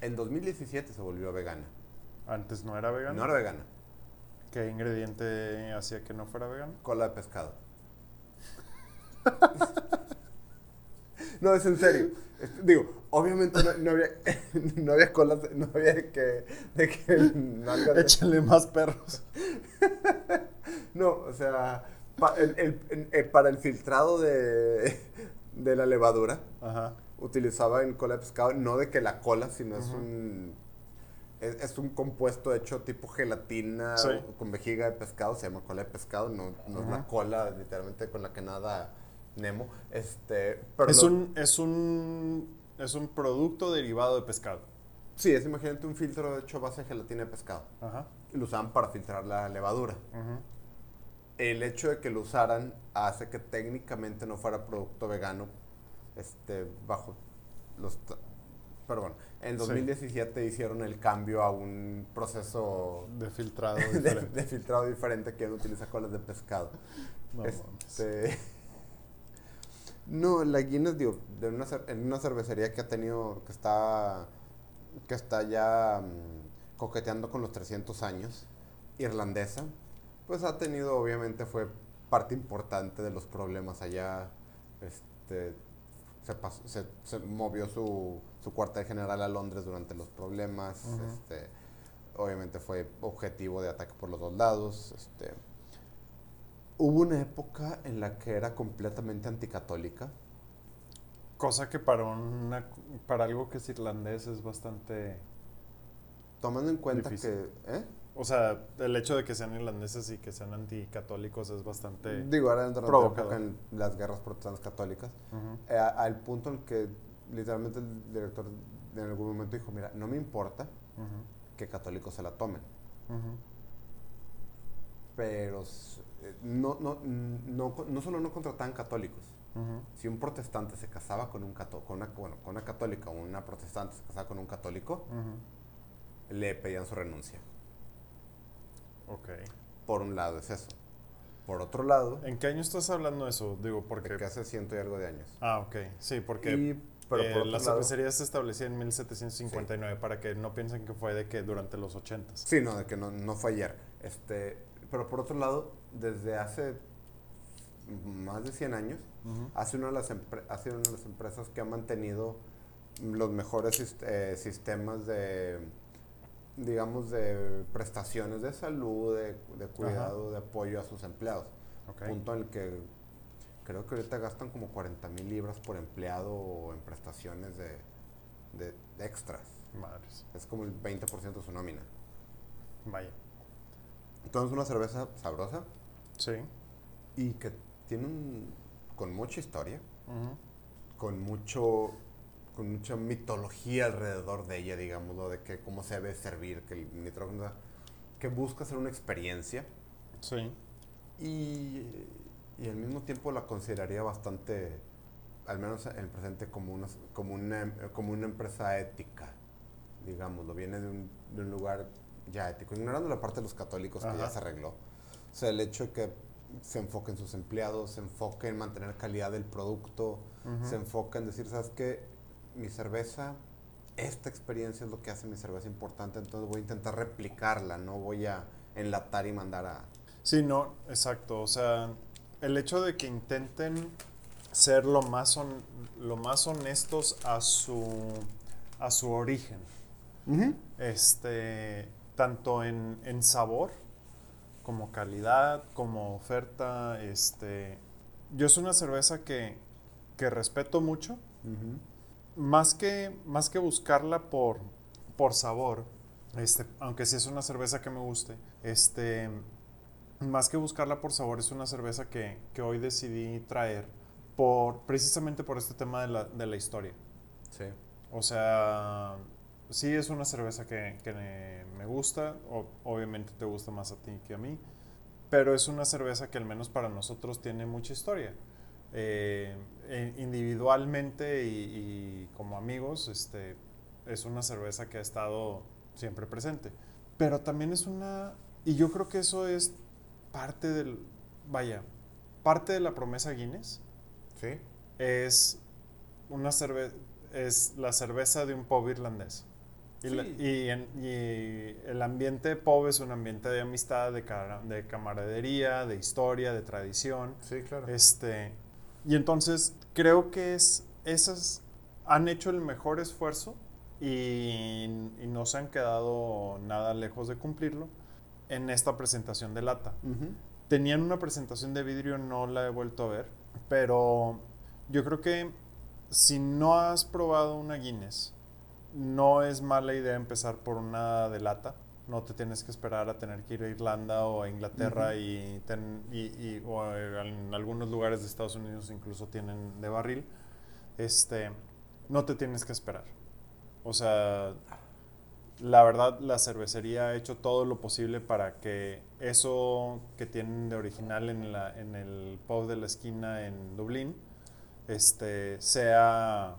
en 2017 se volvió vegana. Antes no era vegana. No era vegana, ¿Qué ingrediente hacía que no fuera vegano? cola de pescado. (laughs) no, es en serio. Digo, obviamente no, no había, (laughs) no había colas, no había de que, de que Échale más perros. (laughs) No, o sea, pa- el- el- el- el- para el filtrado de, (laughs) de la levadura, Ajá. utilizaba en cola de pescado, no de que la cola, sino es un es, es un compuesto hecho tipo gelatina Sí. con vejiga de pescado, se llama cola de pescado, no, no es la cola literalmente con la que nada Nemo. Este, pero Es lo- un, es un es un producto derivado de pescado. Sí, es imagínate un filtro hecho base de gelatina de pescado. Ajá. Y lo usaban para filtrar la levadura. Ujú. El hecho de que lo usaran hace que técnicamente no fuera producto vegano este bajo los bueno en Sí. 2017 hicieron el cambio a un proceso De filtrado (laughs) de, diferente. de filtrado diferente que no utiliza colas de pescado No este (laughs) no la Guinness digo de una, en una cervecería que ha tenido que está que está ya mm, coqueteando con los 300 años irlandesa pues ha tenido obviamente fue parte importante de los problemas allá este se, pasó- se, se movió su, su cuartel general a Londres durante los problemas este obviamente fue objetivo de ataque por los dos lados este hubo una época en la que era completamente anticatólica Cosa que para una para algo que es irlandés es bastante tomando en cuenta Difícil. que ¿eh? O sea, el hecho de que sean irlandeses y que sean anticatólicos es bastante digo ahora provocador. en las guerras protestantes católicas eh, al punto en que literalmente el director en algún momento dijo, mira, no me importa que católicos se la tomen, pero eh, no, no, no, no solo no contrataban católicos, si un protestante se casaba con, un cató con, una, bueno, con una católica o una protestante se casaba con un católico, le pedían su renuncia. Ok. Por un lado es eso. Por otro lado, ¿En qué año estás hablando de eso? Digo, porque... porque hace ciento y algo de años. Ah, ok. Sí, porque Y- pero eh, por la cervecería se establecía en 1759 para que no piensen que fue de que durante los 80 Sí, no, de que no, no fue ayer. Este, pero por otro lado, desde hace más de 100 años, hace una de las, empre- ha sido una de las empresas que ha mantenido los mejores eh, sistemas de, digamos, de prestaciones de salud, de, de cuidado, de apoyo a sus empleados. Ok. Punto en el que creo que ahorita gastan como 40 mil libras por empleado en prestaciones de, de- de extras. Madres. Es como el 20% de su nómina. Vaya. Entonces una cerveza sabrosa Sí. y que tiene un, con mucha historia, Ujú. con mucho con mucha mitología alrededor de ella, digámoslo, de que cómo se debe servir, que el nitrógeno, que busca ser una experiencia Sí. y, y al mismo tiempo la consideraría bastante, al menos en el presente, como una, como una, como una empresa ética, digámoslo, viene de un, de un lugar ya ético, ignorando la parte de los católicos que ya se arregló. O sea, el hecho de que se enfoque en sus empleados, se enfoque en mantener calidad del producto, se enfoca en decir, ¿sabes qué? Mi cerveza, esta experiencia es lo que hace mi cerveza importante, entonces voy a intentar replicarla, no voy a enlatar y mandar a... Sí, no, exacto. O sea, el hecho de que intenten ser lo más, hon- lo más honestos a su, a su origen. Este, tanto en, en sabor, como calidad, como oferta. Este, yo es una cerveza que, que respeto mucho. Más que, más que buscarla por, por sabor, este, aunque sí es una cerveza que me guste, este, más que buscarla por sabor, es una cerveza que, que hoy decidí traer por, precisamente por este tema de la, de la historia. Sí. O sea, sí es una cerveza que, que me- gusta, o- obviamente te gusta más a ti que a mí, pero es una cerveza que al menos para nosotros tiene mucha historia. Eh, individualmente y, y como amigos, este, es una cerveza que ha estado siempre presente. Pero también es una, y yo creo que eso es parte del, vaya, parte de la promesa Guinness ¿Sí? es una cerveza es la cerveza de un pub irlandés. Y, la- Sí. y en- y el ambiente pub es un ambiente de amistad, de, cara- de camaradería, de historia, de tradición. Sí, claro. Este, y entonces creo que es, esas han hecho el mejor esfuerzo y, y no se han quedado nada lejos de cumplirlo en esta presentación de lata. Tenían una presentación de vidrio, no la he vuelto a ver, pero yo creo que si no has probado una Guinness, no es mala idea empezar por una de lata. No te tienes que esperar a tener que ir a Irlanda o a Inglaterra y, ten- y- y- o en algunos lugares de Estados Unidos incluso tienen de barril. Este, no te tienes que esperar. O sea, la verdad, la cervecería ha hecho todo lo posible para que eso que tienen de original en, la, en el pub de la esquina en Dublín este, sea,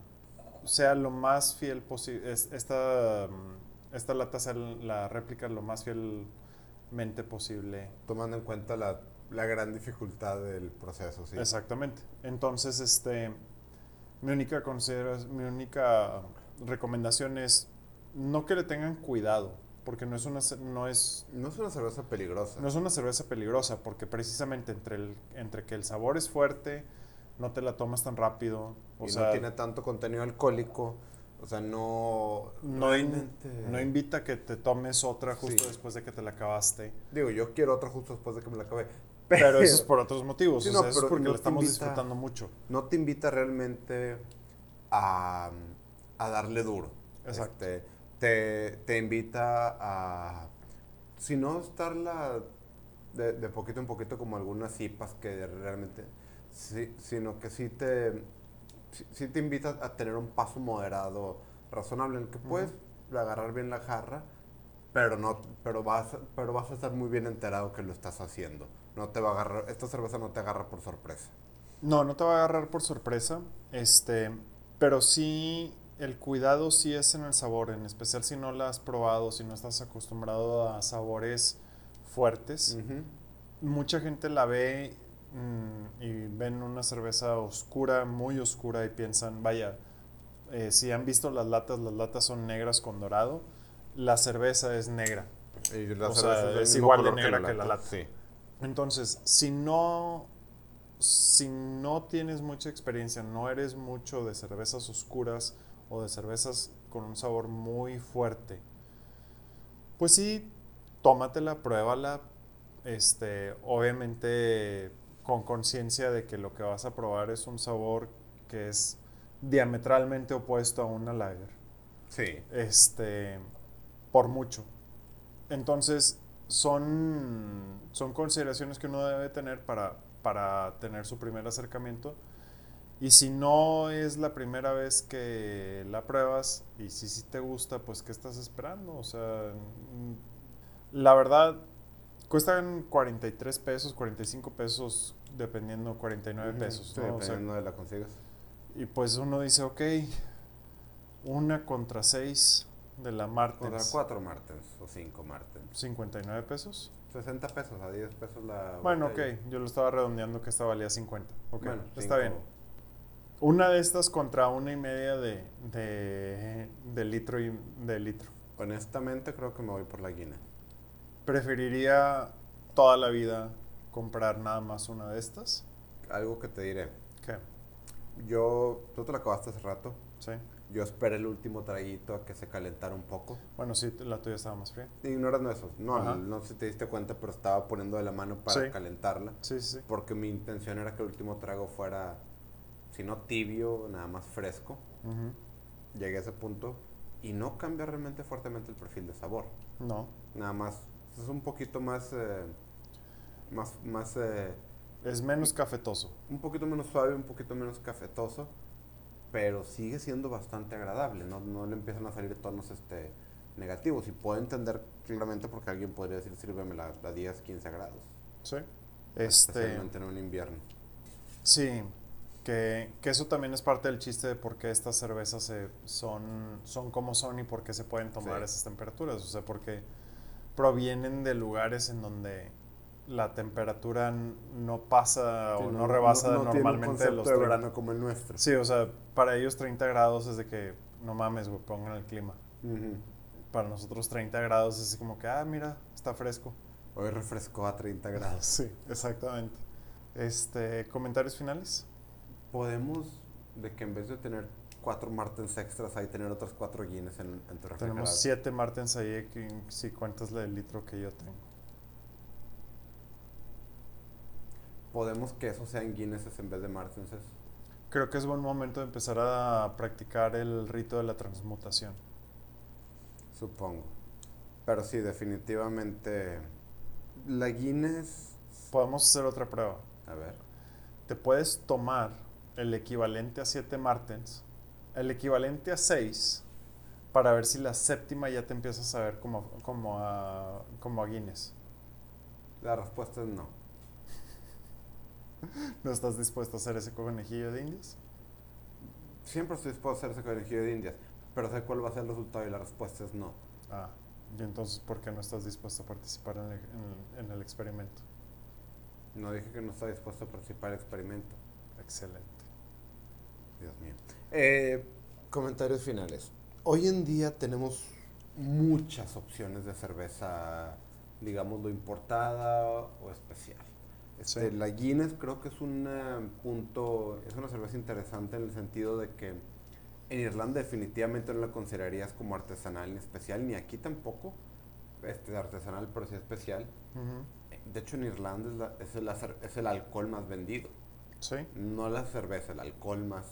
sea lo más fiel posible. Esta, mm, esta lata sea la réplica lo más fielmente posible. Tomando en cuenta la, la gran dificultad del proceso, sí. Exactamente. Entonces, este, mi única, mi única recomendación es no que le tengan cuidado, porque no es una, no es, No es una cerveza peligrosa. no es una cerveza peligrosa, porque precisamente entre, el, entre que el sabor es fuerte, no te la tomas tan rápido, o y sea, no tiene tanto contenido alcohólico. O sea, no. no, in- no invita a que te tomes otra justo Sí. después de que te la acabaste. Digo, yo quiero otra justo después de que me la acabé. (laughs) Pero eso es por otros motivos, Sí, o no, sea, eso es porque no la estamos invita- disfrutando mucho. no te invita realmente a, a darle duro. Exacto. Este, te, te invita a, si no estarla de, de poquito en poquito como algunas cipas que realmente, sí, sino que sí te, sí, sí te invita a tener un paso moderado, razonable, en el que puedes agarrar bien la jarra, pero no pero vas pero vas a estar muy bien enterado que lo estás haciendo. No te va a agarrar esta cerveza no te agarra por sorpresa. No, no te va a agarrar por sorpresa, este, pero sí el cuidado sí es en el sabor, en especial si no la has probado, si no estás acostumbrado a sabores fuertes. Mucha gente la ve mm, y ven una cerveza oscura, muy oscura y piensan, vaya, eh, si han visto las latas, las latas son negras con dorado, la cerveza es negra. Y la O cerveza sea, es igual de negra que la lata. Sí. Entonces, si no, si no tienes mucha experiencia, no eres mucho de cervezas oscuras o de cervezas con un sabor muy fuerte, pues sí, tómatela, pruébala, este, obviamente con conciencia de que lo que vas a probar es un sabor que es diametralmente opuesto a una lager Sí. este, por mucho. Entonces, son, son consideraciones que uno debe tener para, para tener su primer acercamiento. Y si no es la primera vez que la pruebas y si sí te gusta, pues ¿qué estás esperando? O sea, la verdad, cuestan 43 pesos, 45 pesos, dependiendo, 49 Ujú, pesos. Sí, ¿no? O sea, dependiendo de la consigas. y pues uno dice, ok, una contra seis de la O sea, Martens. cuatro Martens o cinco Martens. 59 pesos. 60 pesos, a 10 pesos la. Bueno, ok, botella. yo lo estaba redondeando que esta valía 50. Ok, Bueno, está cinco. bien. Una de estas contra una y media de, de, de litro y de litro. Honestamente, creo que me voy por la Guinness. Preferiría toda la vida comprar nada más una de estas. Algo que te diré. ¿Qué? Yo. Tú te la acabaste hace rato. ¿Sí? Yo esperé el último traguito a que se calentara un poco. Bueno, sí, la tuya estaba más fría. Y no eran esos. No, Ajá. no sé si te diste cuenta, pero estaba poniendo de la mano para Sí. calentarla. Sí, sí, sí. Porque mi intención era que el último trago fuera, si no tibio, nada más fresco. Llegué a ese punto y no cambia realmente fuertemente el perfil de sabor. No. Nada más, es un poquito más, eh, más, más, eh, Es menos cafetoso. un poquito menos suave, un poquito menos cafetoso. pero sigue siendo bastante agradable, no, no le empiezan a salir tonos este, negativos. Y puedo entender claramente porque alguien podría decir, sírveme la, a 10, 15 grados. Sí. Este... Especialmente en un invierno. Sí, que, que, eso también es parte del chiste de por qué estas cervezas se, son, son como son y por qué se pueden tomar esas temperaturas. O sea, porque provienen de lugares en donde la temperatura no pasa o no, rebasa normalmente tiene un los de verano como el nuestro. Sí, o sea, para ellos 30 grados es de que no mames, güey, pongan el clima. Para nosotros 30 grados es como que, ah, mira, está fresco. Hoy refrescó a 30 grados. (laughs) Sí, exactamente. Este, ¿comentarios finales? Podemos de que en vez de tener cuatro Martens extras ahí tener otras cuatro Guinness en, en tu Tenemos siete Martens ahí si cuentas la del litro que yo tengo. podemos que eso sea en Guinness en vez de Martens. Creo que es buen momento de empezar a practicar el rito de la transmutación. Supongo. Pero sí, definitivamente la Guinness... Podemos hacer otra prueba. A ver. Te puedes tomar el equivalente a 7 Martens, el equivalente a 6, para ver si la séptima ya te empiezas a ver como, como, a, como a Guinness. La respuesta es no. (laughs) ¿No estás dispuesto a hacer ese conejillo de indias? Siempre estoy dispuesto a hacer ese conejillo de indias, pero sé cuál va a ser el resultado y la respuesta es no. Ah, y entonces, ¿por qué no estás dispuesto a participar en el, en el experimento? No dije que no estaba dispuesto a participar en el experimento. Excelente. Dios mío. Eh, comentarios finales. Hoy en día tenemos muchas opciones de cerveza, digamos, lo importada o especial. Este, La Guinness creo que es un punto, es una cerveza interesante en el sentido de que en Irlanda definitivamente no la considerarías como artesanal ni especial, ni aquí tampoco, este, artesanal pero sí especial. De hecho en Irlanda es, el, es, el, alcohol más vendido. Sí. No la cerveza, el alcohol más,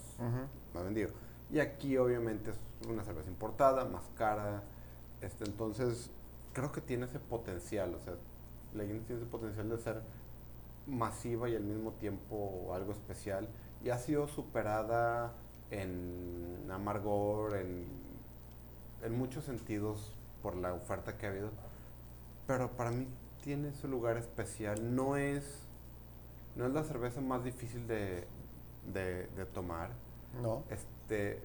más vendido. Y aquí obviamente es una cerveza importada, más cara. Este, entonces creo que tiene ese potencial, o sea, tiene ese potencial de ser masiva y al mismo tiempo algo especial y ha sido superada en amargor, en, en muchos sentidos por la oferta que ha habido, pero para mí tiene su lugar especial. No es, no es la cerveza más difícil de, de, de tomar. No. Este,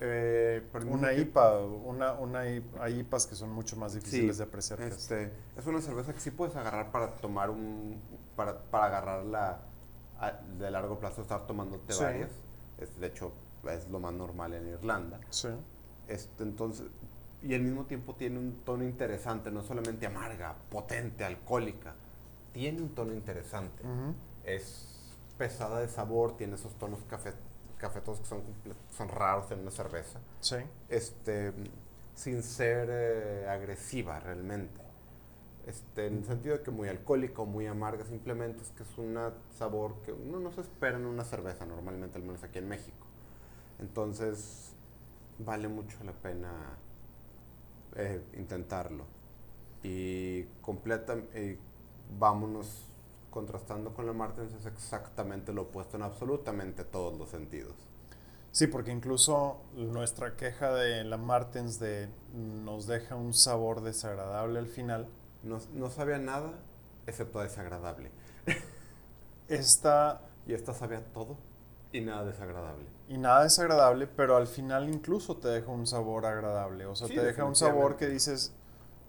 eh, una IPA, una, una hay IPAs que son mucho más difíciles de apreciar. Este, es una cerveza que sí puedes agarrar para tomar un, para, para agarrarla de largo plazo, estar tomándote varias. de hecho, es lo más normal en Irlanda. Sí. Este, entonces, y al mismo tiempo tiene un tono interesante, no solamente amarga, potente, alcohólica. Tiene un tono interesante. Es pesada de sabor, tiene esos tonos café, cafetos que son, son raros en una cerveza. Sí. Este, sin ser eh, agresiva realmente. Este, en el sentido de que muy alcohólica o muy amarga, simplemente es que es un sabor que uno no se espera en una cerveza normalmente, al menos aquí en México. Entonces, vale mucho la pena eh, intentarlo. Y completa, vámonos contrastando con la Martens es exactamente lo opuesto en absolutamente todos los sentidos. Sí, porque incluso nuestra queja de la Martens de nos deja un sabor desagradable al final. No, no sabía nada excepto desagradable. (laughs) Esta... Y esta sabía todo y nada desagradable. Y nada desagradable, pero al final incluso te deja un sabor agradable. O sea, te deja un sabor que dices,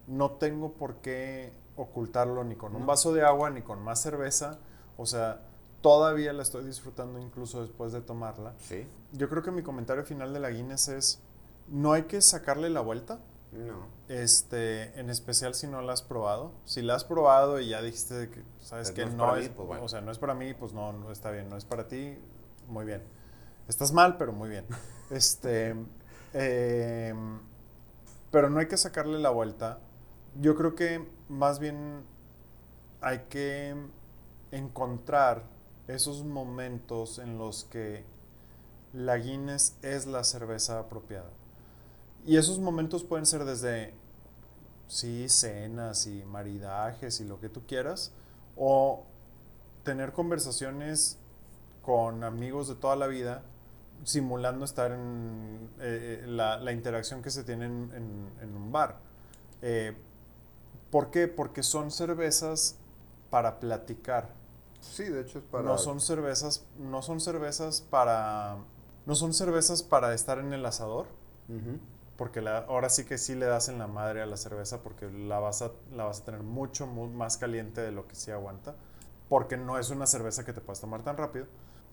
no tengo por qué ocultarlo ni con un vaso de agua ni con más cerveza. O sea, todavía la estoy disfrutando incluso después de tomarla. Sí. Yo creo que mi comentario final de la Guinness es, no hay que sacarle la vuelta. No. Este, en especial si no la has probado. Si la has probado y ya dijiste que, sabes que no, es, pues o sea, no es para mí, pues no, no está bien. No es para ti, muy bien. Estás mal, pero muy bien. (laughs) este, em, pero no hay que sacarle la vuelta. Yo creo que más bien hay que encontrar esos momentos en los que la Guinness es la cerveza apropiada. Y esos momentos pueden ser desde, sí, cenas y maridajes y lo que tú quieras, o tener conversaciones con amigos de toda la vida simulando estar en eh, eh, la, la, interacción que se tiene en, en, un bar. Eh, ¿Por qué? Porque son cervezas para platicar. Sí, de hecho es para... No son cervezas, no son cervezas para... No son cervezas para estar en el asador. Porque la, ahora sí que sí le das en la madre a la cerveza porque la vas a, la vas a tener mucho, más caliente de lo que sí aguanta. Porque no es una cerveza que te puedas tomar tan rápido.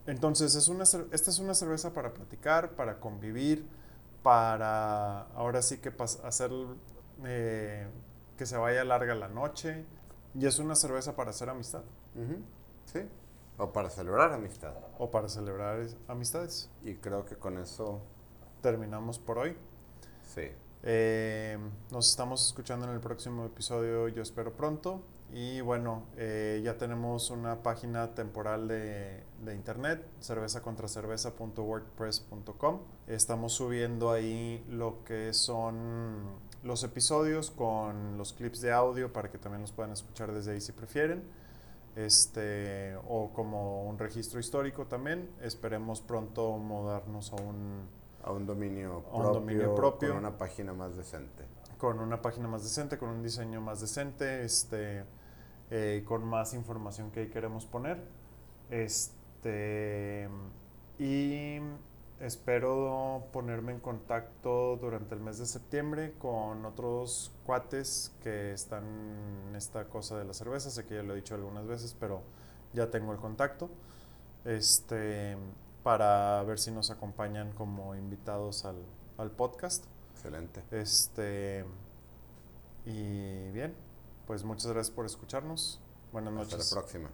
Entonces, es una, esta es una cerveza para platicar, para convivir, para ahora sí que hacer eh, que se vaya larga la noche. Y es una cerveza para hacer amistad. Sí. O para celebrar amistad. O para celebrar amistades. Y creo que con eso terminamos por hoy. Sí. Eh, nos estamos escuchando en el próximo episodio, yo espero pronto. Y bueno, eh, ya tenemos una página temporal de, de internet, cervezacontracerveza.wordpress.com. Estamos subiendo ahí lo que son los episodios con los clips de audio para que también los puedan escuchar desde ahí si prefieren. Este, o como un registro histórico también. Esperemos pronto mudarnos a un, a un dominio, propio, dominio propio. Con una página más decente. Con una página más decente, con un diseño más decente, este, eh, con más información que ahí queremos poner. Este, y espero ponerme en contacto durante el mes de septiembre con otros cuates que están en esta cosa de la cerveza. Sé que ya lo he dicho algunas veces, pero ya tengo el contacto. Este, para ver si nos acompañan como invitados al, al podcast. Excelente. Este, y bien, pues muchas gracias por escucharnos. Buenas noches. Hasta la próxima.